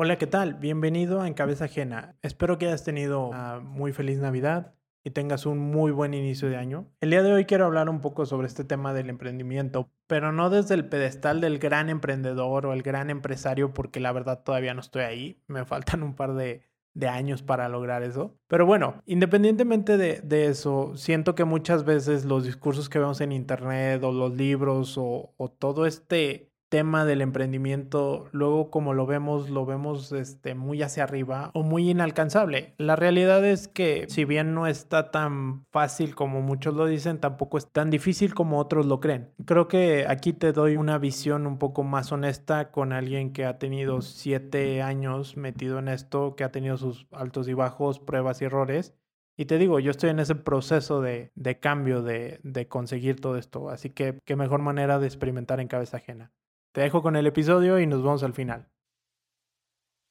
Hola, ¿qué tal? Bienvenido a En Cabeza Ajena. Espero que hayas tenido una muy feliz Navidad y tengas un muy buen inicio de año. El día de hoy quiero hablar un poco sobre este tema del emprendimiento, pero no desde el pedestal del gran emprendedor o el gran empresario, porque la verdad todavía no estoy ahí. Me faltan un par de, años para lograr eso. Pero bueno, independientemente de, eso, siento que muchas veces los discursos que vemos en internet o los libros o todo este tema del emprendimiento, luego como lo vemos, lo vemos este, muy hacia arriba o muy inalcanzable. La realidad es que si bien no está tan fácil como muchos lo dicen, tampoco es tan difícil como otros lo creen. Creo que aquí te doy una visión un poco más honesta con alguien que ha tenido siete años metido en esto, que ha tenido sus altos y bajos, pruebas y errores. Y te digo, yo estoy en ese proceso de, de cambio, de, de conseguir todo esto. Así que qué mejor manera de experimentar en cabeza ajena. Te dejo con el episodio y nos vemos al final.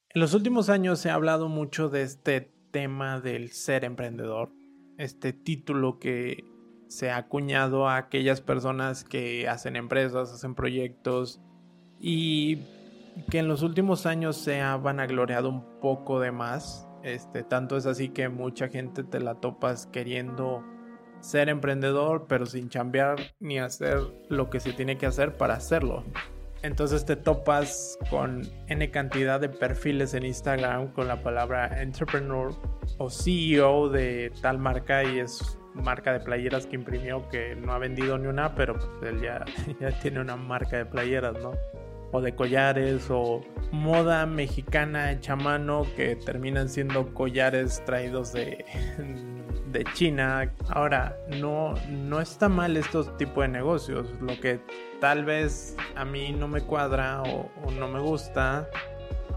En los últimos años se ha hablado mucho de este tema del ser emprendedor, este título que se ha acuñado a aquellas personas que hacen empresas, hacen proyectos y que en los últimos años se ha vanagloriado un poco de más. Este, tanto es así que mucha gente te la topas queriendo ser emprendedor, pero sin chambear ni hacer lo que se tiene que hacer para hacerlo. Entonces te topas con N cantidad de perfiles en Instagram con la palabra entrepreneur o CEO de tal marca y es marca de playeras que imprimió que no ha vendido ni una, pero pues él ya, tiene una marca de playeras, ¿no? O de collares o moda mexicana hecha mano que terminan siendo collares traídos de, de China. Ahora, no, no está mal estos tipos de negocios. Lo que tal vez a mí no me cuadra o, no me gusta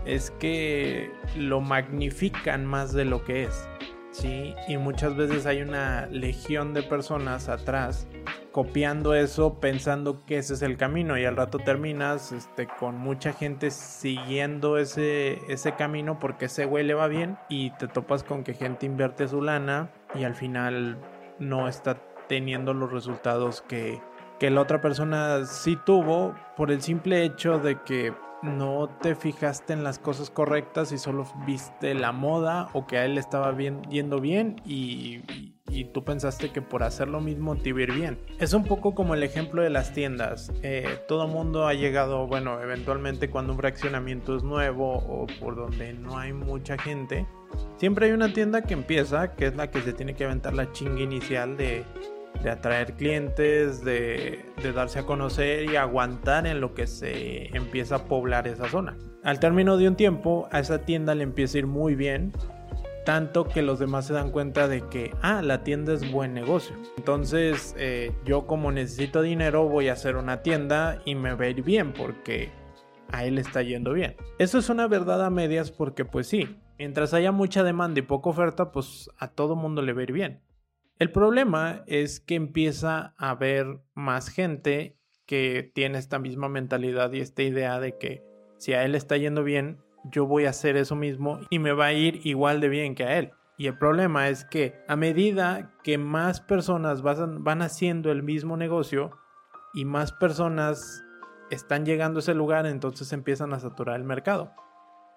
es que lo magnifican más de lo que es. ¿sí? Y muchas veces hay una legión de personas atrás copiando eso pensando que ese es el camino y al rato terminas este, con mucha gente siguiendo ese, ese camino porque ese güey le va bien y te topas con que gente invierte su lana y al final no está teniendo los resultados que, que la otra persona sí tuvo por el simple hecho de que no te fijaste en las cosas correctas y solo viste la moda o que a él estaba bien, yendo bien y, y, tú pensaste que por hacer lo mismo te iba bien. Es un poco como el ejemplo de las tiendas. Eh, todo mundo ha llegado, bueno, eventualmente cuando un fraccionamiento es nuevo o por donde no hay mucha gente, siempre hay una tienda que empieza, que es la que se tiene que aventar la chinga inicial de de atraer clientes, de, darse a conocer y aguantar en lo que se empieza a poblar esa zona. Al término de un tiempo, a esa tienda le empieza a ir muy bien, tanto que los demás se dan cuenta de que, ah, la tienda es buen negocio. Entonces, eh, yo como necesito dinero, voy a hacer una tienda y me va a ir bien porque a él está yendo bien. Eso es una verdad a medias porque, pues sí, mientras haya mucha demanda y poca oferta, pues a todo mundo le va a ir bien. El problema es que empieza a haber más gente que tiene esta misma mentalidad y esta idea de que si a él está yendo bien, yo voy a hacer eso mismo y me va a ir igual de bien que a él. Y el problema es que a medida que más personas van haciendo el mismo negocio y más personas están llegando a ese lugar, entonces empiezan a saturar el mercado.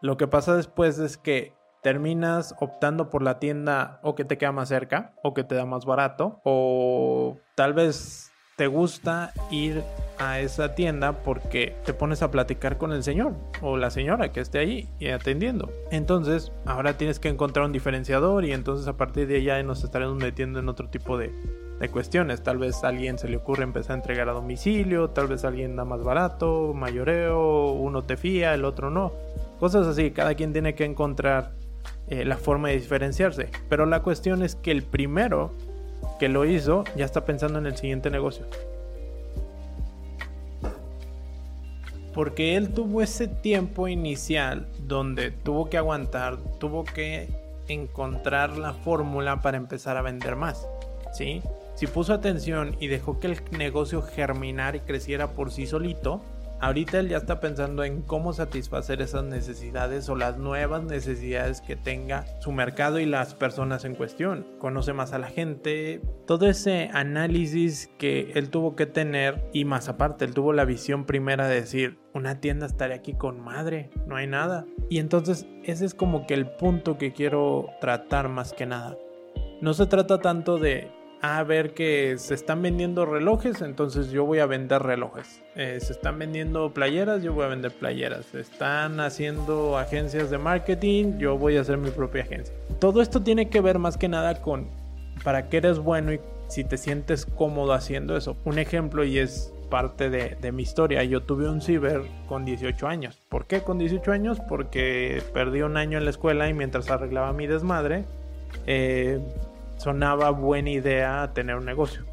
Lo que pasa después es que terminas optando por la tienda o que te queda más cerca o que te da más barato o tal vez te gusta ir a esa tienda porque te pones a platicar con el señor o la señora que esté ahí y atendiendo. Entonces, ahora tienes que encontrar un diferenciador y entonces a partir de ahí nos estaremos metiendo en otro tipo de, de cuestiones. Tal vez a alguien se le ocurre empezar a entregar a domicilio, tal vez alguien da más barato, mayoreo, uno te fía, el otro no. Cosas así, cada quien tiene que encontrar eh, la forma de diferenciarse. Pero la cuestión es que el primero que lo hizo ya está pensando en el siguiente negocio. Porque él tuvo ese tiempo inicial donde tuvo que aguantar, tuvo que encontrar la fórmula para empezar a vender más. ¿sí? Si puso atención y dejó que el negocio germinara y creciera por sí solito, Ahorita él ya está pensando en cómo satisfacer esas necesidades o las nuevas necesidades que tenga su mercado y las personas en cuestión. Conoce más a la gente, todo ese análisis que él tuvo que tener y más aparte, él tuvo la visión primera de decir, una tienda estaría aquí con madre, no hay nada. Y entonces ese es como que el punto que quiero tratar más que nada. No se trata tanto de a ver que se están vendiendo relojes, entonces yo voy a vender relojes. Eh, se están vendiendo playeras, yo voy a vender playeras. Se están haciendo agencias de marketing, yo voy a hacer mi propia agencia. Todo esto tiene que ver más que nada con para qué eres bueno y si te sientes cómodo haciendo eso. Un ejemplo y es parte de, mi historia. Yo tuve un ciber con 18 años. ¿Por qué con 18 años? Porque perdí un año en la escuela y mientras arreglaba mi desmadre, eh, sonaba buena idea tener un negocio.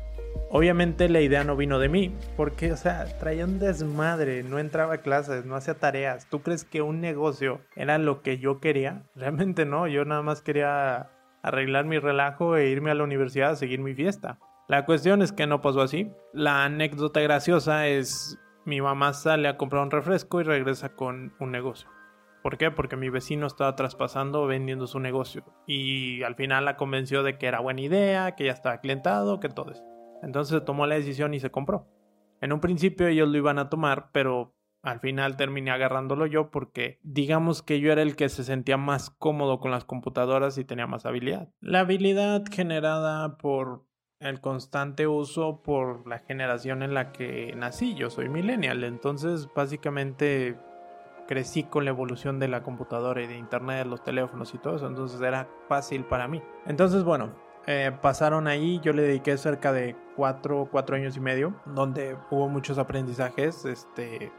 Obviamente la idea no vino de mí, porque, o sea, traía un desmadre, no entraba a clases, no hacía tareas. ¿Tú crees que un negocio era lo que yo quería? Realmente no, yo nada más quería arreglar mi relajo e irme a la universidad a seguir mi fiesta. La cuestión es que no pasó así. La anécdota graciosa es mi mamá sale a comprar un refresco y regresa con un negocio. ¿Por qué? Porque mi vecino estaba traspasando vendiendo su negocio y al final la convenció de que era buena idea, que ya estaba clientado, que todo eso. Entonces tomó la decisión y se compró. En un principio ellos lo iban a tomar, pero al final terminé agarrándolo yo porque digamos que yo era el que se sentía más cómodo con las computadoras y tenía más habilidad. La habilidad generada por el constante uso por la generación en la que nací. Yo soy millennial, entonces básicamente crecí con la evolución de la computadora y de internet, los teléfonos y todo eso, entonces era fácil para mí. Entonces, bueno, eh, pasaron ahí, yo le dediqué cerca de cuatro, cuatro años y medio, donde hubo muchos aprendizajes. Este,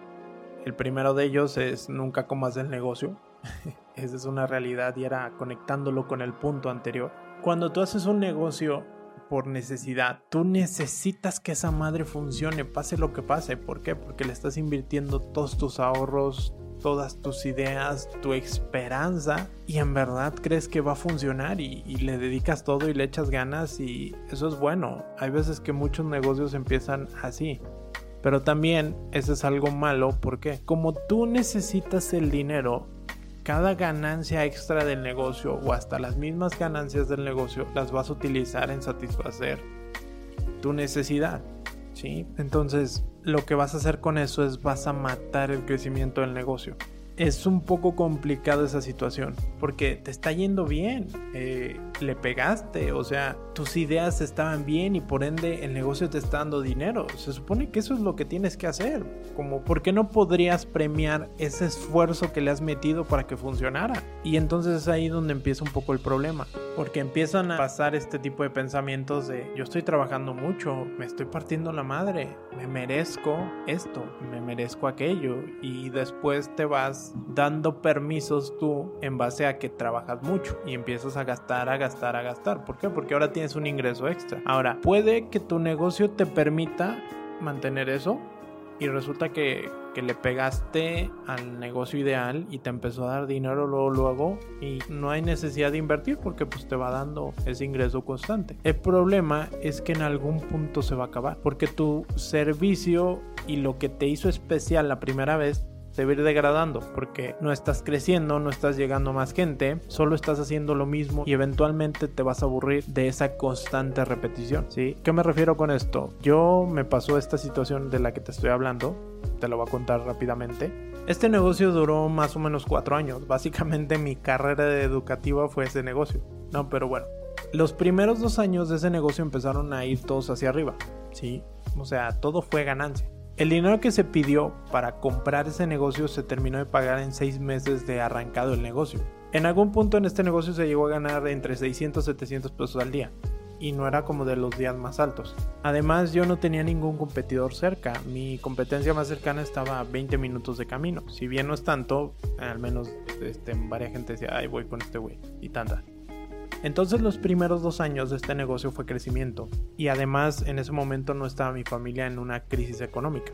el primero de ellos es nunca comas del negocio. Esa es una realidad y era conectándolo con el punto anterior. Cuando tú haces un negocio por necesidad, tú necesitas que esa madre funcione, pase lo que pase. ¿Por qué? Porque le estás invirtiendo todos tus ahorros, todas tus ideas, tu esperanza y en verdad crees que va a funcionar y, le dedicas todo y le echas ganas y eso es bueno. Hay veces que muchos negocios empiezan así. Pero también eso es algo malo porque como tú necesitas el dinero, cada ganancia extra del negocio o hasta las mismas ganancias del negocio las vas a utilizar en satisfacer tu necesidad. ¿Sí? Entonces, lo que vas a hacer con eso es vas a matar el crecimiento del negocio es un poco complicada esa situación porque te está yendo bien, eh, le pegaste, o sea, tus ideas estaban bien y por ende el negocio te está dando dinero. Se supone que eso es lo que tienes que hacer. Como, ¿por qué no podrías premiar ese esfuerzo que le has metido para que funcionara? Y entonces es ahí donde empieza un poco el problema, porque empiezan a pasar este tipo de pensamientos de yo estoy trabajando mucho, me estoy partiendo la madre, me merezco esto, me merezco aquello y después te vas dando permisos tú en base a que trabajas mucho y empiezas a gastar, a gastar, a gastar. ¿Por qué? Porque ahora tienes un ingreso extra. Ahora, puede que tu negocio te permita mantener eso y resulta que, que, le pegaste al negocio ideal y te empezó a dar dinero luego luego y no hay necesidad de invertir porque pues te va dando ese ingreso constante. El problema es que en algún punto se va a acabar porque tu servicio y lo que te hizo especial la primera vez se va a ir degradando porque no estás creciendo, no estás llegando a más gente, solo estás haciendo lo mismo y eventualmente te vas a aburrir de esa constante repetición, ¿sí? ¿Qué me refiero con esto? Yo me pasó esta situación de la que te estoy hablando, te lo voy a contar rápidamente. Este negocio duró más o menos cuatro años, básicamente mi carrera educativa fue ese negocio, no, pero bueno. Los primeros dos años de ese negocio empezaron a ir todos hacia arriba, ¿sí? O sea, todo fue ganancia. El dinero que se pidió para comprar ese negocio se terminó de pagar en seis meses de arrancado el negocio. En algún punto en este negocio se llegó a ganar entre 600 y 700 pesos al día y no era como de los días más altos. Además yo no tenía ningún competidor cerca, mi competencia más cercana estaba a 20 minutos de camino. Si bien no es tanto, al menos este, varias gente decía, ay voy con este güey y tanta. Entonces los primeros dos años de este negocio fue crecimiento y además en ese momento no estaba mi familia en una crisis económica.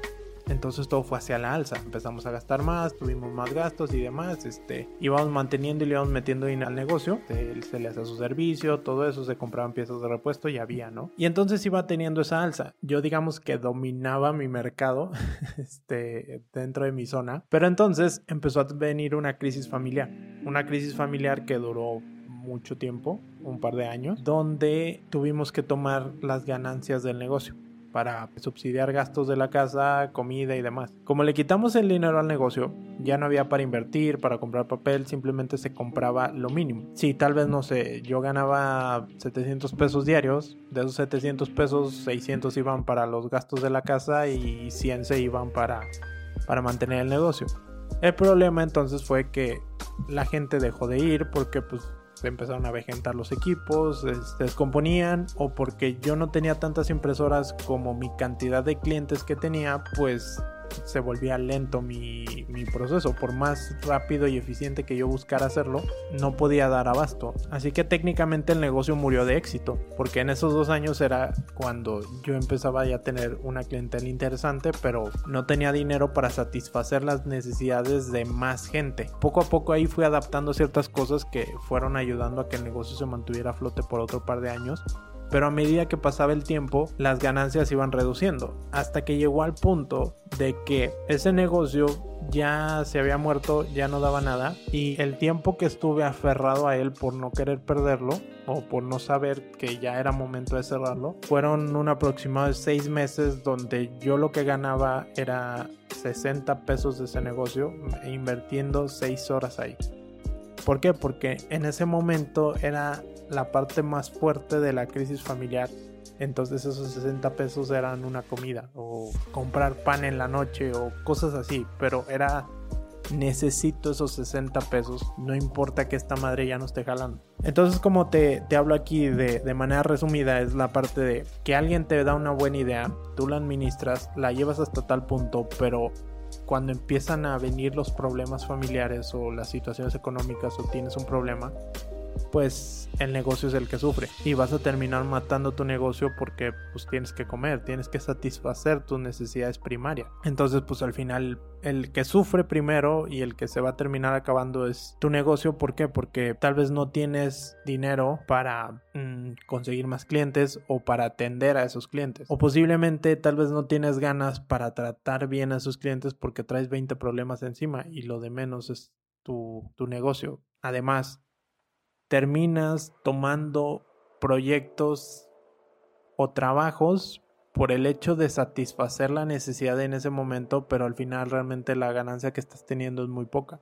Entonces todo fue hacia la alza. Empezamos a gastar más, tuvimos más gastos y demás. Este, íbamos manteniendo y le íbamos metiendo dinero al negocio. Se, se le hacía su servicio, todo eso, se compraban piezas de repuesto y había, ¿no? Y entonces iba teniendo esa alza. Yo digamos que dominaba mi mercado este, dentro de mi zona. Pero entonces empezó a venir una crisis familiar. Una crisis familiar que duró mucho tiempo, un par de años, donde tuvimos que tomar las ganancias del negocio para subsidiar gastos de la casa, comida y demás. Como le quitamos el dinero al negocio, ya no había para invertir, para comprar papel, simplemente se compraba lo mínimo. Sí, tal vez no sé, yo ganaba 700 pesos diarios, de esos 700 pesos 600 iban para los gastos de la casa y 100 se iban para, para mantener el negocio. El problema entonces fue que la gente dejó de ir porque pues empezaron a vegetar los equipos, se descomponían o porque yo no tenía tantas impresoras como mi cantidad de clientes que tenía, pues se volvía lento mi, proceso. Por más rápido y eficiente que yo buscara hacerlo, no podía dar abasto. Así que técnicamente el negocio murió de éxito, porque en esos dos años era cuando yo empezaba ya a tener una clientela interesante, pero no tenía dinero para satisfacer las necesidades de más gente. Poco a poco ahí fui adaptando ciertas cosas que fueron ayudando a que el negocio se mantuviera a flote por otro par de años pero a medida que pasaba el tiempo las ganancias iban reduciendo hasta que llegó al punto de que ese negocio ya se había muerto, ya no daba nada y el tiempo que estuve aferrado a él por no querer perderlo o por no saber que ya era momento de cerrarlo, fueron un aproximado de seis meses donde yo lo que ganaba era 60 pesos de ese negocio invirtiendo 6 horas ahí. ¿Por qué? Porque en ese momento era la parte más fuerte de la crisis familiar. Entonces esos 60 pesos eran una comida o comprar pan en la noche o cosas así. Pero era necesito esos 60 pesos, no importa que esta madre ya no esté jalando. Entonces como te, te hablo aquí de, de, manera resumida, es la parte de que alguien te da una buena idea, tú la administras, la llevas hasta tal punto, pero cuando empiezan a venir los problemas familiares o las situaciones económicas o tienes un problema, pues el negocio es el que sufre y vas a terminar matando tu negocio porque pues tienes que comer, tienes que satisfacer tus necesidades primarias. Entonces pues al final el que sufre primero y el que se va a terminar acabando es tu negocio. ¿Por qué? Porque tal vez no tienes dinero para mm, conseguir más clientes o para atender a esos clientes. O posiblemente tal vez no tienes ganas para tratar bien a esos clientes porque traes 20 problemas encima y lo de menos es tu, tu negocio. Además, terminas tomando proyectos o trabajos por el hecho de satisfacer la necesidad en ese momento, pero al final realmente la ganancia que estás teniendo es muy poca.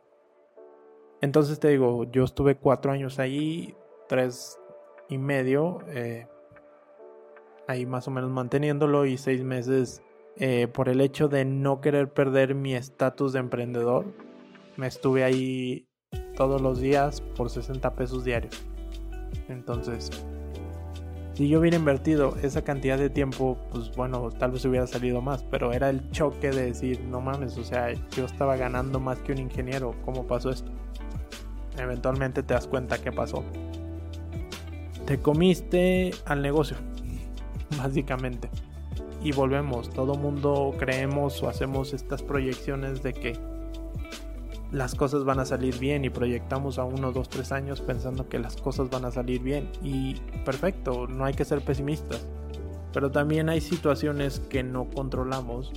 Entonces te digo, yo estuve cuatro años ahí, tres y medio, eh, ahí más o menos manteniéndolo y seis meses eh, por el hecho de no querer perder mi estatus de emprendedor. Me estuve ahí todos los días por 60 pesos diarios. Entonces, si yo hubiera invertido esa cantidad de tiempo, pues bueno, tal vez hubiera salido más, pero era el choque de decir, no mames, o sea, yo estaba ganando más que un ingeniero, ¿cómo pasó esto? Eventualmente te das cuenta qué pasó. Te comiste al negocio, básicamente. Y volvemos, todo mundo creemos o hacemos estas proyecciones de que las cosas van a salir bien y proyectamos a uno, dos, tres años pensando que las cosas van a salir bien. Y perfecto, no hay que ser pesimistas. Pero también hay situaciones que no controlamos,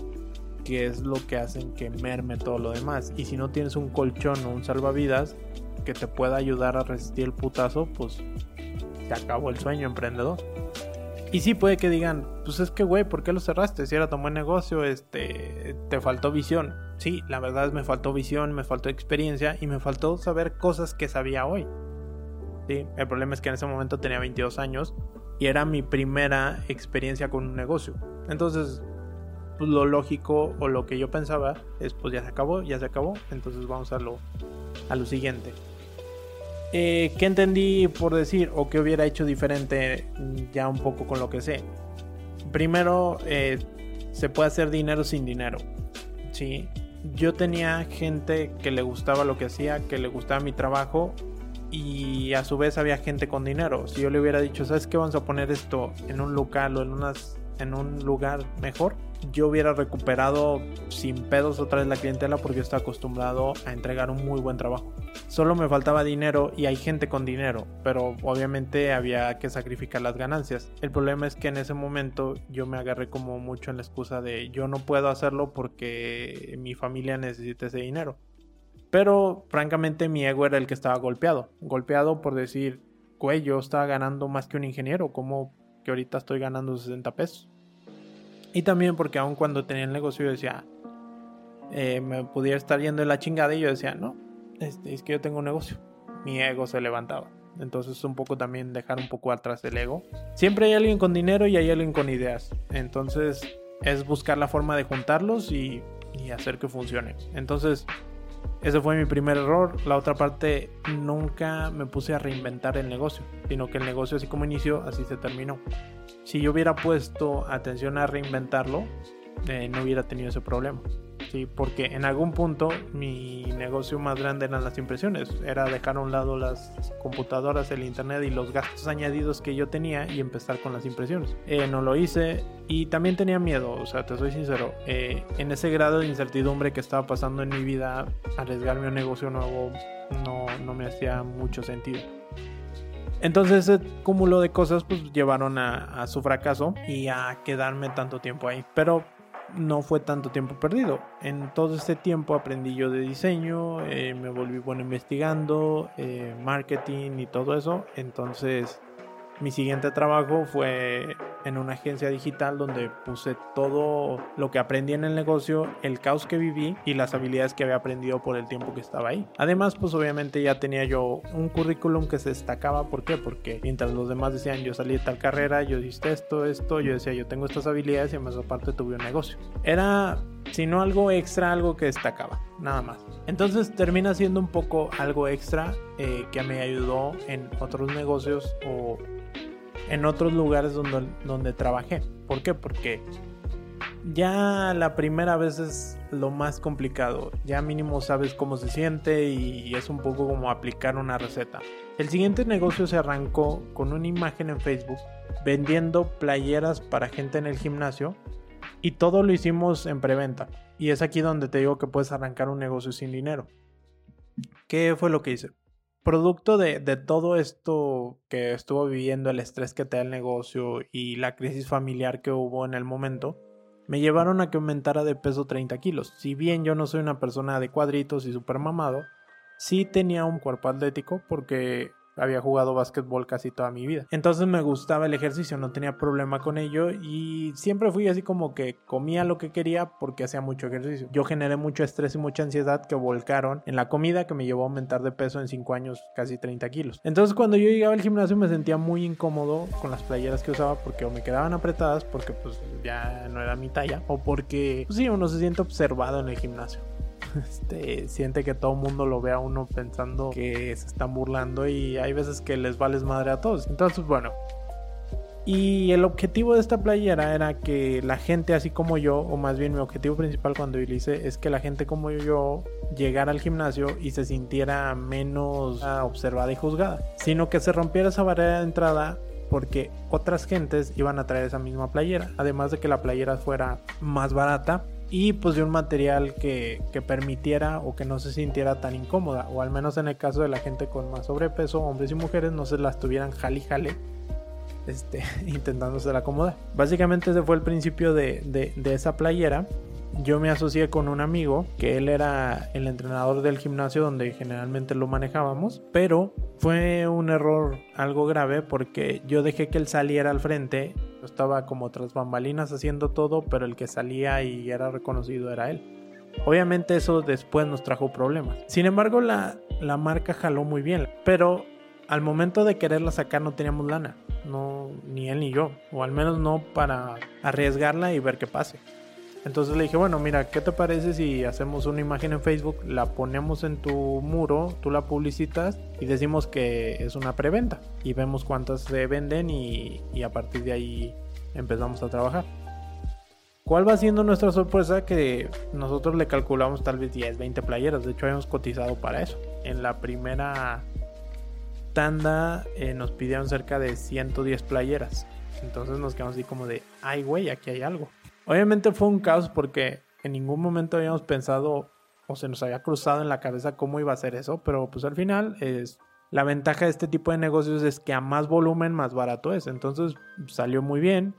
que es lo que hacen que merme todo lo demás. Y si no tienes un colchón o un salvavidas que te pueda ayudar a resistir el putazo, pues se acabó el sueño emprendedor. Y sí puede que digan, pues es que güey, ¿por qué lo cerraste? Si era tan buen negocio, este, te faltó visión. Sí, la verdad es me faltó visión, me faltó experiencia y me faltó saber cosas que sabía hoy. Sí, el problema es que en ese momento tenía 22 años y era mi primera experiencia con un negocio. Entonces, pues lo lógico o lo que yo pensaba es, pues ya se acabó, ya se acabó, entonces vamos a lo, a lo siguiente. Eh, ¿Qué entendí por decir o qué hubiera hecho diferente ya un poco con lo que sé? Primero, eh, se puede hacer dinero sin dinero. Sí, yo tenía gente que le gustaba lo que hacía, que le gustaba mi trabajo y a su vez había gente con dinero. Si yo le hubiera dicho, ¿sabes qué? Vamos a poner esto en un local o en, unas, en un lugar mejor, yo hubiera recuperado sin pedos otra vez la clientela porque estaba acostumbrado a entregar un muy buen trabajo. Solo me faltaba dinero y hay gente con dinero, pero obviamente había que sacrificar las ganancias. El problema es que en ese momento yo me agarré como mucho en la excusa de yo no puedo hacerlo porque mi familia necesita ese dinero. Pero francamente mi ego era el que estaba golpeado. Golpeado por decir, güey, yo estaba ganando más que un ingeniero, como que ahorita estoy ganando 60 pesos. Y también porque aun cuando tenía el negocio yo decía, eh, me pudiera estar yendo la chingada y yo decía, no, este, es que yo tengo un negocio. Mi ego se levantaba. Entonces un poco también dejar un poco atrás el ego. Siempre hay alguien con dinero y hay alguien con ideas. Entonces es buscar la forma de juntarlos y, y hacer que funcione. Entonces ese fue mi primer error. La otra parte, nunca me puse a reinventar el negocio, sino que el negocio así como inició, así se terminó. Si yo hubiera puesto atención a reinventarlo, eh, no hubiera tenido ese problema. Sí, porque en algún punto mi negocio más grande eran las impresiones, era dejar a un lado las computadoras, el internet y los gastos añadidos que yo tenía y empezar con las impresiones. Eh, no lo hice y también tenía miedo, o sea, te soy sincero, eh, en ese grado de incertidumbre que estaba pasando en mi vida, arriesgarme a un negocio nuevo no, no me hacía mucho sentido. Entonces ese cúmulo de cosas pues llevaron a, a, su fracaso y a quedarme tanto tiempo ahí. Pero no fue tanto tiempo perdido. En todo este tiempo aprendí yo de diseño, eh, me volví bueno investigando, eh, marketing y todo eso. Entonces mi siguiente trabajo fue en una agencia digital donde puse todo lo que aprendí en el negocio, el caos que viví y las habilidades que había aprendido por el tiempo que estaba ahí. Además, pues obviamente ya tenía yo un currículum que se destacaba. ¿Por qué? Porque mientras los demás decían yo salí de tal carrera, yo hice esto, esto, yo decía yo tengo estas habilidades y además aparte tuve un negocio. Era sino algo extra, algo que destacaba, nada más. Entonces termina siendo un poco algo extra eh, que me ayudó en otros negocios o en otros lugares donde, donde trabajé. ¿Por qué? Porque ya la primera vez es lo más complicado. Ya mínimo sabes cómo se siente y es un poco como aplicar una receta. El siguiente negocio se arrancó con una imagen en Facebook vendiendo playeras para gente en el gimnasio y todo lo hicimos en preventa. Y es aquí donde te digo que puedes arrancar un negocio sin dinero. ¿Qué fue lo que hice? producto de, todo esto que estuvo viviendo, el estrés que te da el negocio y la crisis familiar que hubo en el momento, me llevaron a que aumentara de peso 30 kilos. Si bien yo no soy una persona de cuadritos y super mamado, sí tenía un cuerpo atlético porque había jugado básquetbol casi toda mi vida. Entonces me gustaba el ejercicio, no tenía problema con ello y siempre fui así como que comía lo que quería porque hacía mucho ejercicio. Yo generé mucho estrés y mucha ansiedad que volcaron en la comida que me llevó a aumentar de peso en 5 años casi 30 kilos. Entonces cuando yo llegaba al gimnasio me sentía muy incómodo con las playeras que usaba porque o me quedaban apretadas porque pues ya no era mi talla o porque pues, sí, uno se siente observado en el gimnasio. este, siente que todo el mundo lo ve a uno pensando que se están burlando y hay veces que les vales madre a todos. Entonces, bueno. Y el objetivo de esta playera era que la gente así como yo, o más bien mi objetivo principal cuando lo hice, es que la gente como yo llegara al gimnasio y se sintiera menos observada y juzgada, sino que se rompiera esa barrera de entrada porque otras gentes iban a traer esa misma playera, además de que la playera fuera más barata y pues de un material que, permitiera o que no se sintiera tan incómoda o al menos en el caso de la gente con más sobrepeso hombres y mujeres no se las tuvieran jale jale este, intentándose la acomodar. Básicamente ese fue el principio de, de esa playera yo me asocié con un amigo que él era el entrenador del gimnasio donde generalmente lo manejábamos, pero fue un error algo grave porque yo dejé que él saliera al frente, estaba como tras bambalinas haciendo todo, pero el que salía y era reconocido era él. Obviamente eso después nos trajo problemas. Sin embargo, la, la marca jaló muy bien, pero al momento de quererla sacar no teníamos lana, no ni él ni yo, o al menos no para arriesgarla y ver qué pase. Entonces le dije, bueno, mira, ¿qué te parece si hacemos una imagen en Facebook, la ponemos en tu muro, tú la publicitas y decimos que es una preventa y vemos cuántas se venden y, a partir de ahí empezamos a trabajar. ¿Cuál va siendo nuestra sorpresa? Que nosotros le calculamos tal vez 10, 20 playeras. De hecho, habíamos cotizado para eso. En la primera tanda eh, nos pidieron cerca de 110 playeras. Entonces nos quedamos así como de, ay, güey, aquí hay algo. Obviamente fue un caos porque en ningún momento habíamos pensado o se nos había cruzado en la cabeza cómo iba a ser eso, pero pues al final es la ventaja de este tipo de negocios es que a más volumen más barato es, entonces salió muy bien.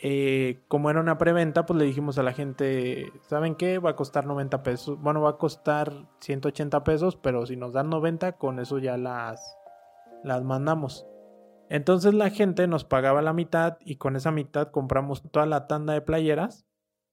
Eh, como era una preventa, pues le dijimos a la gente, ¿saben qué? Va a costar 90 pesos. Bueno, va a costar 180 pesos, pero si nos dan 90, con eso ya las, las mandamos. Entonces la gente nos pagaba la mitad y con esa mitad compramos toda la tanda de playeras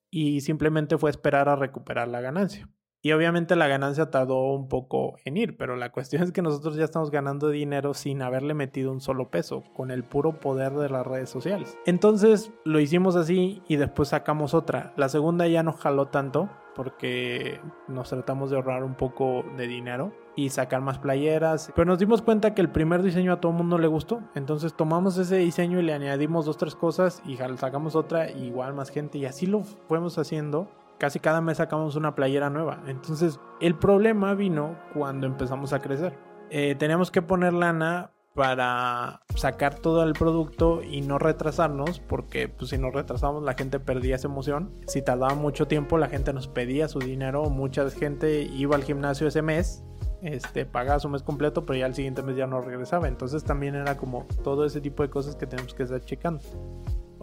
y simplemente fue esperar a recuperar la ganancia. Y obviamente la ganancia tardó un poco en ir, pero la cuestión es que nosotros ya estamos ganando dinero sin haberle metido un solo peso, con el puro poder de las redes sociales. Entonces lo hicimos así y después sacamos otra. La segunda ya no jaló tanto porque nos tratamos de ahorrar un poco de dinero y sacar más playeras. Pero nos dimos cuenta que el primer diseño a todo el mundo le gustó. Entonces tomamos ese diseño y le añadimos dos, tres cosas y sacamos otra, igual más gente. Y así lo fuimos haciendo casi cada mes sacamos una playera nueva. Entonces, el problema vino cuando empezamos a crecer. Eh, teníamos que poner lana para sacar todo el producto y no retrasarnos, porque pues, si nos retrasamos la gente perdía esa emoción. Si tardaba mucho tiempo la gente nos pedía su dinero, mucha gente iba al gimnasio ese mes, este, pagaba su mes completo, pero ya el siguiente mes ya no regresaba. Entonces también era como todo ese tipo de cosas que tenemos que estar checando.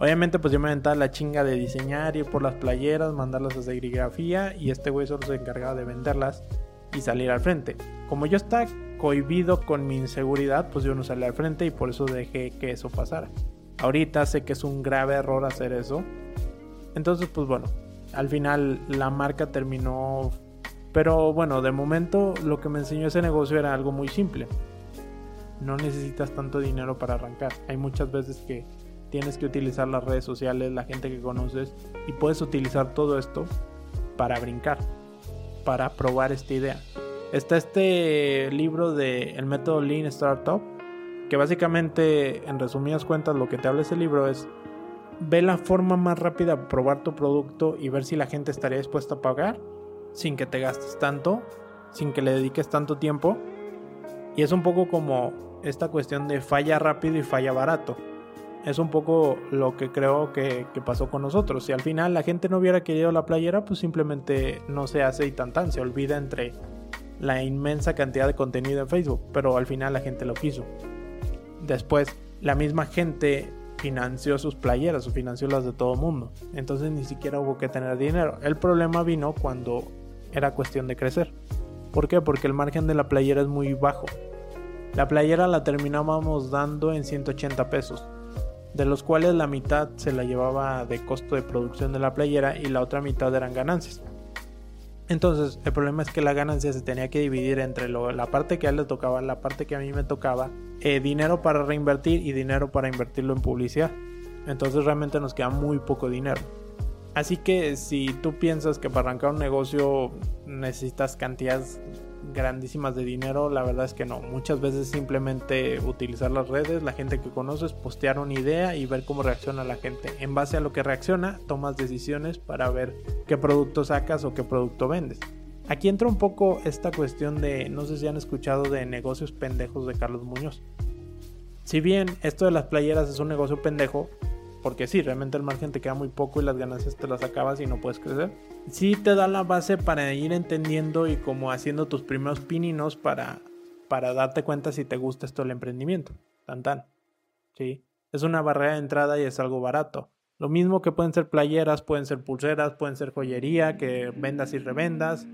Obviamente, pues yo me aventaba la chinga de diseñar, ir por las playeras, mandarlas a serigrafía y este güey solo se encargaba de venderlas y salir al frente. Como yo estaba cohibido con mi inseguridad, pues yo no salí al frente y por eso dejé que eso pasara. Ahorita sé que es un grave error hacer eso. Entonces, pues bueno, al final la marca terminó. Pero bueno, de momento lo que me enseñó ese negocio era algo muy simple. No necesitas tanto dinero para arrancar. Hay muchas veces que tienes que utilizar las redes sociales, la gente que conoces y puedes utilizar todo esto para brincar, para probar esta idea. Está este libro de El método Lean Startup, que básicamente, en resumidas cuentas, lo que te habla ese libro es ve la forma más rápida de probar tu producto y ver si la gente estaría dispuesta a pagar sin que te gastes tanto, sin que le dediques tanto tiempo. Y es un poco como esta cuestión de falla rápido y falla barato es un poco lo que creo que, pasó con nosotros. Si al final la gente no hubiera querido la playera, pues simplemente no se hace y tan tan, se olvida entre la inmensa cantidad de contenido en Facebook, pero al final la gente lo quiso. Después, la misma gente financió sus playeras o financió las de todo mundo. Entonces ni siquiera hubo que tener dinero. El problema vino cuando era cuestión de crecer. ¿Por qué? Porque el margen de la playera es muy bajo. La playera la terminábamos dando en 180 pesos de los cuales la mitad se la llevaba de costo de producción de la playera y la otra mitad eran ganancias. Entonces, el problema es que la ganancia se tenía que dividir entre la parte que a él le tocaba, la parte que a mí me tocaba, eh, dinero para reinvertir y dinero para invertirlo en publicidad. Entonces realmente nos queda muy poco dinero. Así que si tú piensas que para arrancar un negocio necesitas cantidades grandísimas de dinero, la verdad es que no. Muchas veces simplemente utilizar las redes, la gente que conoces, postear una idea y ver cómo reacciona la gente. En base a lo que reacciona, tomas decisiones para ver qué producto sacas o qué producto vendes. Aquí entra un poco esta cuestión de, no sé si han escuchado de negocios pendejos de Carlos Muñoz. Si bien esto de las playeras es un negocio pendejo, porque sí, realmente el margen te queda muy poco y las ganancias te las acabas y no puedes crecer. Sí te da la base para ir entendiendo y como haciendo tus primeros pininos para, para darte cuenta si te gusta esto el emprendimiento. Tan tan. Sí. Es una barrera de entrada y es algo barato. Lo mismo que pueden ser playeras, pueden ser pulseras, pueden ser joyería, que vendas y revendas,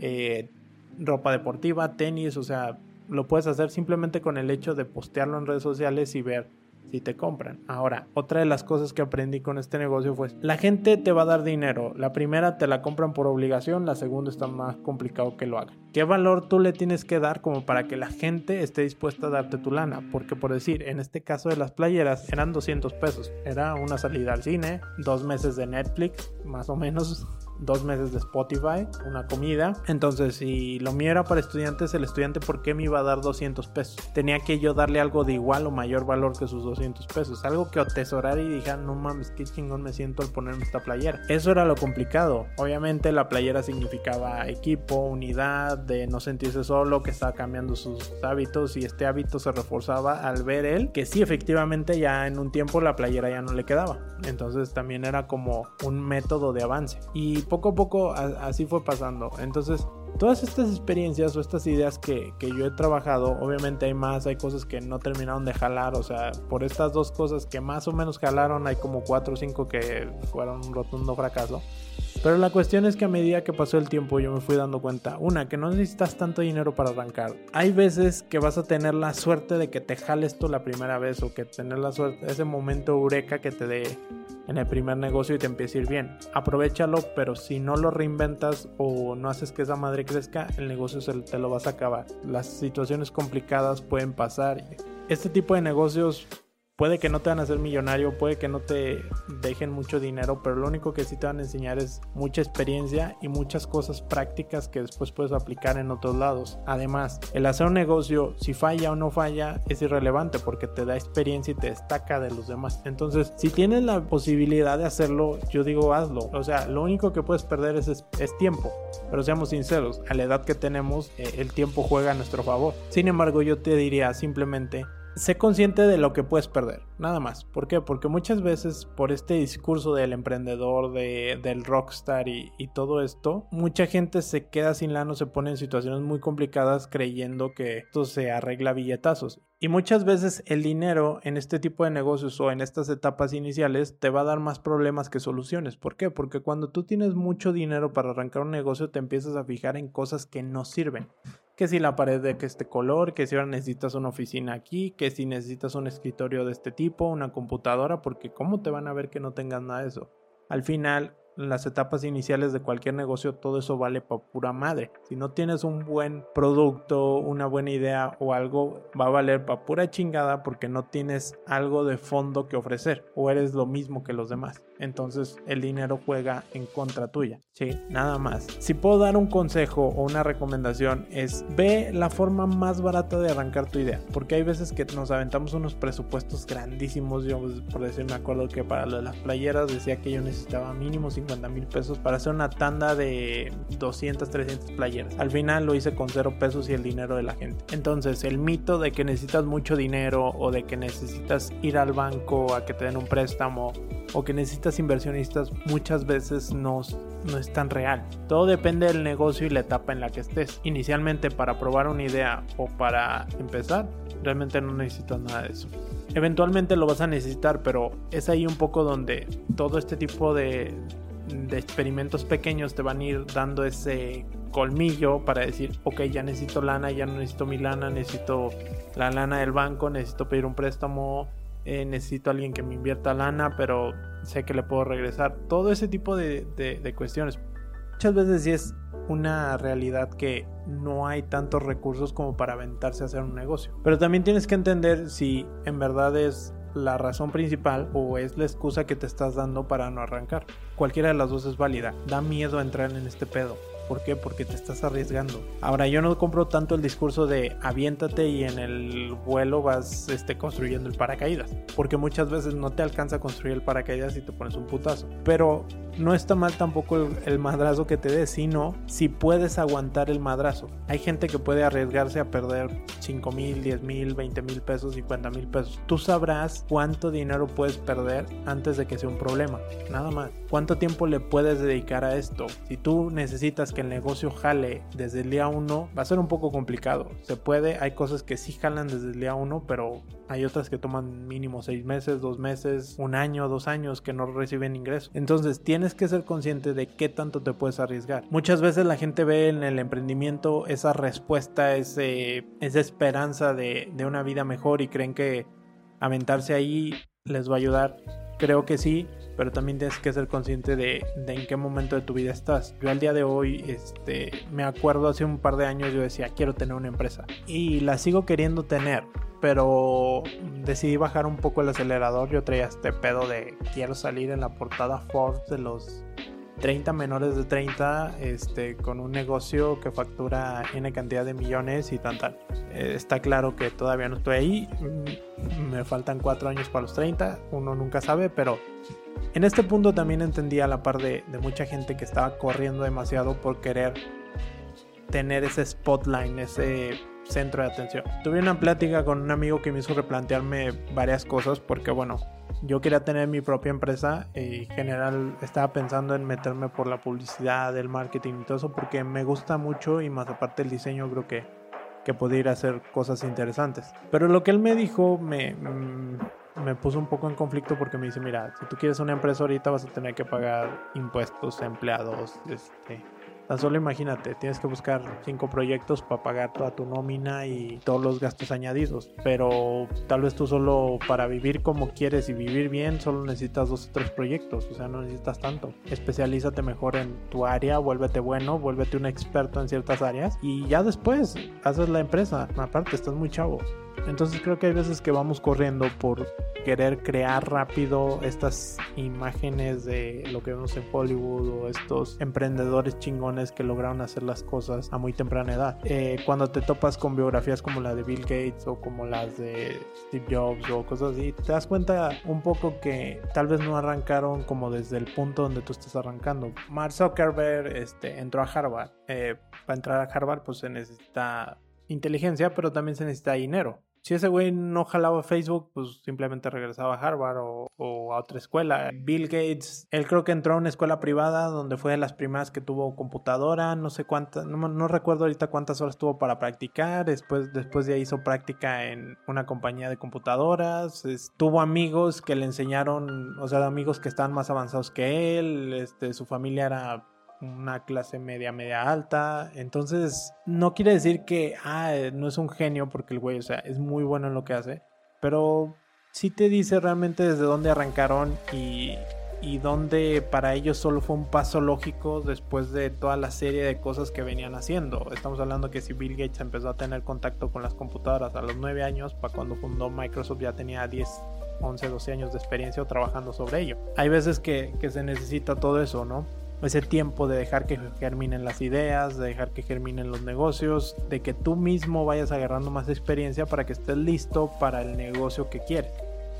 eh, ropa deportiva, tenis, o sea, lo puedes hacer simplemente con el hecho de postearlo en redes sociales y ver si te compran. Ahora, otra de las cosas que aprendí con este negocio fue, la gente te va a dar dinero. La primera te la compran por obligación, la segunda está más complicado que lo hagan. ¿Qué valor tú le tienes que dar como para que la gente esté dispuesta a darte tu lana? Porque por decir, en este caso de las playeras eran 200 pesos. Era una salida al cine, dos meses de Netflix, más o menos dos meses de Spotify, una comida. Entonces, si lo mío era para estudiantes, el estudiante, ¿por qué me iba a dar 200 pesos? Tenía que yo darle algo de igual o mayor valor que sus 200 pesos. Algo que atesorar y dije, ah, no mames, qué chingón me siento al ponerme esta playera. Eso era lo complicado. Obviamente la playera significaba equipo, unidad, de no sentirse solo, que estaba cambiando sus hábitos y este hábito se reforzaba al ver él que sí, efectivamente ya en un tiempo la playera ya no le quedaba. Entonces también era como un método de avance. Y poco a poco así fue pasando. Entonces todas estas experiencias o estas ideas que, que, yo he trabajado, obviamente hay más, hay cosas que no terminaron de jalar, o sea, por estas dos cosas que más o menos jalaron, hay como cuatro o cinco que fueron un rotundo fracaso. Pero la cuestión es que a medida que pasó el tiempo yo me fui dando cuenta, una, que no necesitas tanto dinero para arrancar. Hay veces que vas a tener la suerte de que te jales tú la primera vez o que tener la suerte, ese momento eureka que te dé en el primer negocio y te empiece a ir bien. Aprovechalo, pero si no lo reinventas o no haces que esa madre crezca, el negocio se te lo vas a acabar. Las situaciones complicadas pueden pasar. Este tipo de negocios puede que no te van a hacer millonario, puede que no te dejen mucho dinero, pero lo único que sí te van a enseñar es mucha experiencia y muchas cosas prácticas que después puedes aplicar en otros lados. Además, el hacer un negocio, si falla o no falla, es irrelevante porque te da experiencia y te destaca de los demás. Entonces, si tienes la posibilidad de hacerlo, yo digo hazlo. O sea, lo único que puedes perder es, es, tiempo. Pero seamos sinceros, a la edad que tenemos, eh, el tiempo juega a nuestro favor. Sin embargo, yo te diría simplemente sé consciente de lo que puedes perder, nada más. ¿Por qué? Porque muchas veces por este discurso del emprendedor, de, del rockstar y, y, todo esto, mucha gente se queda sin lano, se pone en situaciones muy complicadas creyendo que esto se arregla billetazos. Y muchas veces el dinero en este tipo de negocios o en estas etapas iniciales te va a dar más problemas que soluciones. ¿Por qué? Porque cuando tú tienes mucho dinero para arrancar un negocio te empiezas a fijar en cosas que no sirven que si la pared de que este color, que si ahora necesitas una oficina aquí, que si necesitas un escritorio de este tipo, una computadora, porque ¿cómo te van a ver que no tengas nada de eso? Al final, las etapas iniciales de cualquier negocio, todo eso vale para pura madre. Si no tienes un buen producto, una buena idea o algo, va a valer para pura chingada porque no tienes algo de fondo que ofrecer o eres lo mismo que los demás. Entonces el dinero juega en contra tuya. Sí, nada más. Si puedo dar un consejo o una recomendación es ve la forma más barata de arrancar tu idea. Porque hay veces que nos aventamos unos presupuestos grandísimos. Yo por decir me acuerdo que para lo de las playeras decía que yo necesitaba mínimo 50 mil pesos para hacer una tanda de 200, 300 playeras. Al final lo hice con cero pesos y el dinero de la gente. Entonces el mito de que necesitas mucho dinero o de que necesitas ir al banco a que te den un préstamo o que necesitas inversionistas muchas veces no, no es tan real. Todo depende del negocio y la etapa en la que estés. Inicialmente para probar una idea o para empezar, realmente no necesitas nada de eso. Eventualmente lo vas a necesitar, pero es ahí un poco donde todo este tipo de, de experimentos pequeños te van a ir dando ese colmillo para decir, ok, ya necesito lana, ya no necesito mi lana, necesito la lana del banco, necesito pedir un préstamo, eh, necesito a alguien que me invierta lana, pero sé que le puedo regresar. Todo ese tipo de, de cuestiones. Muchas veces sí es una realidad que no hay tantos recursos como para aventarse a hacer un negocio. Pero también tienes que entender si en verdad es la razón principal o es la excusa que te estás dando para no arrancar. Cualquiera de las dos es válida. Da miedo entrar en este pedo. ¿Por qué? Porque te estás arriesgando. Ahora, yo no compro tanto el discurso de aviéntate y en el vuelo vas este, construyendo el paracaídas. Porque muchas veces no te alcanza a construir el paracaídas y te pones un putazo. Pero no está mal tampoco el, madrazo que te des, sino si puedes aguantar el madrazo. Hay gente que puede arriesgarse a perder 5 mil, 10 mil, 20 mil pesos, 50 mil pesos. Tú sabrás cuánto dinero puedes perder antes de que sea un problema. Nada más. ¿Cuánto tiempo le puedes dedicar a esto? Si tú necesitas que el negocio jale desde el día 1, va a ser un poco complicado. Se puede, hay cosas que sí jalan desde el día 1, pero hay otras que toman mínimo 6 meses, 2 meses, un año, 2 años que no reciben ingreso. Entonces tienes que ser consciente de qué tanto te puedes arriesgar. Muchas veces la gente ve en el emprendimiento esa respuesta, ese, esa esperanza de, de una vida mejor y creen que aventarse ahí les va a ayudar. Creo que sí, pero también tienes que ser consciente de, en qué momento de tu vida estás. Yo al día de hoy, este, me acuerdo hace un par de años yo decía, quiero tener una empresa. Y la sigo queriendo tener, pero decidí bajar un poco el acelerador. Yo traía este pedo de quiero salir en la portada Forbes de los 30 menores de 30 este, con un negocio que factura N cantidad de millones y tan tal. Eh, está claro que todavía no estoy ahí, mm, me faltan 4 años para los 30, uno nunca sabe, pero en este punto también entendí a la par de, de mucha gente que estaba corriendo demasiado por querer tener ese spotlight, ese centro de atención. Tuve una plática con un amigo que me hizo replantearme varias cosas porque bueno, yo quería tener mi propia empresa y en general estaba pensando en meterme por la publicidad, el marketing y todo eso porque me gusta mucho y más aparte el diseño creo que, que podía ir a hacer cosas interesantes. Pero lo que él me dijo me, mm, me puso un poco en conflicto porque me dice, mira, si tú quieres una empresa ahorita vas a tener que pagar impuestos, empleados, este, Tan solo imagínate, tienes que buscar cinco proyectos para pagar toda tu nómina y todos los gastos añadidos. Pero tal vez tú solo para vivir como quieres y vivir bien solo necesitas dos o tres proyectos. O sea, no necesitas tanto. Especialízate mejor en tu área, vuélvete bueno, vuélvete un experto en ciertas áreas y ya después haces la empresa. Aparte, estás muy chavo. Entonces creo que hay veces que vamos corriendo por querer crear rápido estas imágenes de lo que vemos en Hollywood o estos emprendedores chingones que lograron hacer las cosas a muy temprana edad. Eh, cuando te topas con biografías como la de Bill Gates o como las de Steve Jobs o cosas así, te das cuenta un poco que tal vez no arrancaron como desde el punto donde tú estás arrancando. Mark Zuckerberg este, entró a Harvard. Eh, para entrar a Harvard pues se necesita inteligencia, pero también se necesita dinero si ese güey no jalaba Facebook, pues simplemente regresaba a Harvard o, a otra escuela. Bill Gates, él creo que entró a una escuela privada donde fue de las primeras que tuvo computadora, no sé cuántas, no, recuerdo ahorita cuántas horas tuvo para practicar, después, después de ahí hizo práctica en una compañía de computadoras, tuvo amigos que le enseñaron, o sea, amigos que estaban más avanzados que él, este, su familia era una clase media, media alta. Entonces, no quiere decir que, ah, no es un genio porque el güey, o sea, es muy bueno en lo que hace. Pero sí te dice realmente desde dónde arrancaron y, y dónde para ellos solo fue un paso lógico después de toda la serie de cosas que venían haciendo. Estamos hablando que si Bill Gates empezó a tener contacto con las computadoras a los 9 años, para cuando fundó Microsoft ya tenía 10 11, 12 años de experiencia trabajando sobre ello. Hay veces que, que se necesita todo eso, ¿no? Ese tiempo de dejar que germinen las ideas, de dejar que germinen los negocios, de que tú mismo vayas agarrando más experiencia para que estés listo para el negocio que quieres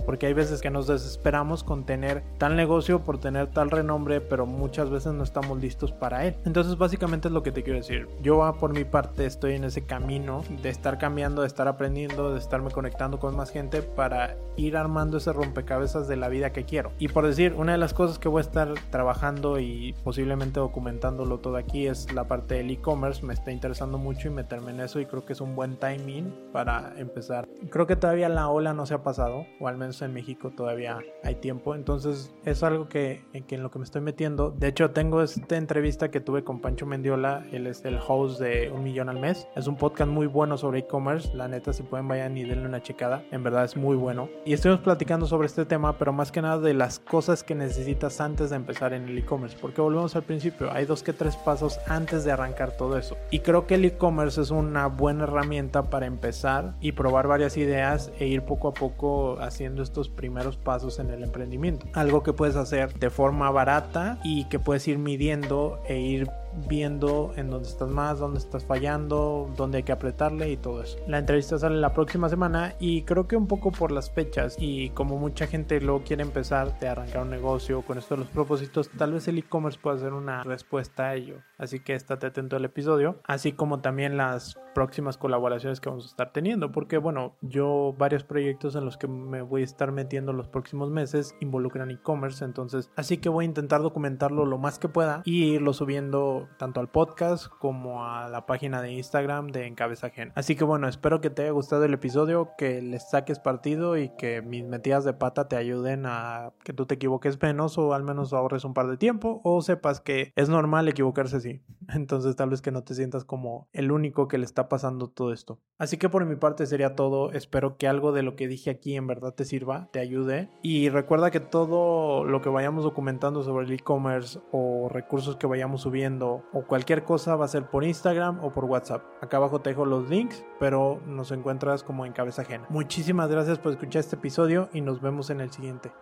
porque hay veces que nos desesperamos con tener tal negocio por tener tal renombre, pero muchas veces no estamos listos para él. Entonces básicamente es lo que te quiero decir. Yo ah, por mi parte estoy en ese camino de estar cambiando, de estar aprendiendo, de estarme conectando con más gente para ir armando ese rompecabezas de la vida que quiero. Y por decir, una de las cosas que voy a estar trabajando y posiblemente documentándolo todo aquí es la parte del e-commerce. Me está interesando mucho y meterme en eso y creo que es un buen timing para empezar. Creo que todavía la ola no se ha pasado, o al menos en México todavía hay tiempo. Entonces es algo que, en lo que me estoy metiendo. De hecho, tengo esta entrevista que tuve con Pancho Mendiola. Él es el host de Un Millón al Mes. Es un podcast muy bueno sobre e-commerce. La neta, si pueden, vayan y denle una checada. En verdad es muy bueno. Y estuvimos platicando sobre este tema, pero más que nada de las cosas que necesitas antes de empezar en el e-commerce. Porque volvemos al principio. Hay dos que tres pasos antes de arrancar todo eso. Y creo que el e-commerce es una buena herramienta para empezar y probar varias ideas e ir poco a poco haciendo estos primeros pasos en el emprendimiento. Algo que puedes hacer de forma barata y que puedes ir midiendo e ir viendo en dónde estás más, dónde estás fallando, dónde hay que apretarle y todo eso. La entrevista sale la próxima semana y creo que un poco por las fechas y como mucha gente luego quiere empezar de arrancar un negocio con esto de los propósitos, tal vez el e-commerce pueda ser una respuesta a ello. Así que estate atento al episodio, así como también las próximas colaboraciones que vamos a estar teniendo, porque bueno, yo varios proyectos en los que me voy a estar metiendo los próximos meses involucran e-commerce, entonces así que voy a intentar documentarlo lo más que pueda y irlo subiendo tanto al podcast como a la página de Instagram de Encabeza Ajena. Así que bueno, espero que te haya gustado el episodio, que les saques partido y que mis metidas de pata te ayuden a que tú te equivoques menos o al menos ahorres un par de tiempo o sepas que es normal equivocarse así. Entonces tal vez que no te sientas como el único que le está pasando todo esto. Así que por mi parte sería todo. Espero que algo de lo que dije aquí en verdad te sirva, te ayude. Y recuerda que todo lo que vayamos documentando sobre el e-commerce o recursos que vayamos subiendo o cualquier cosa va a ser por Instagram o por WhatsApp. Acá abajo te dejo los links, pero nos encuentras como en cabeza ajena. Muchísimas gracias por escuchar este episodio y nos vemos en el siguiente.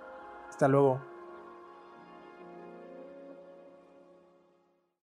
Hasta luego.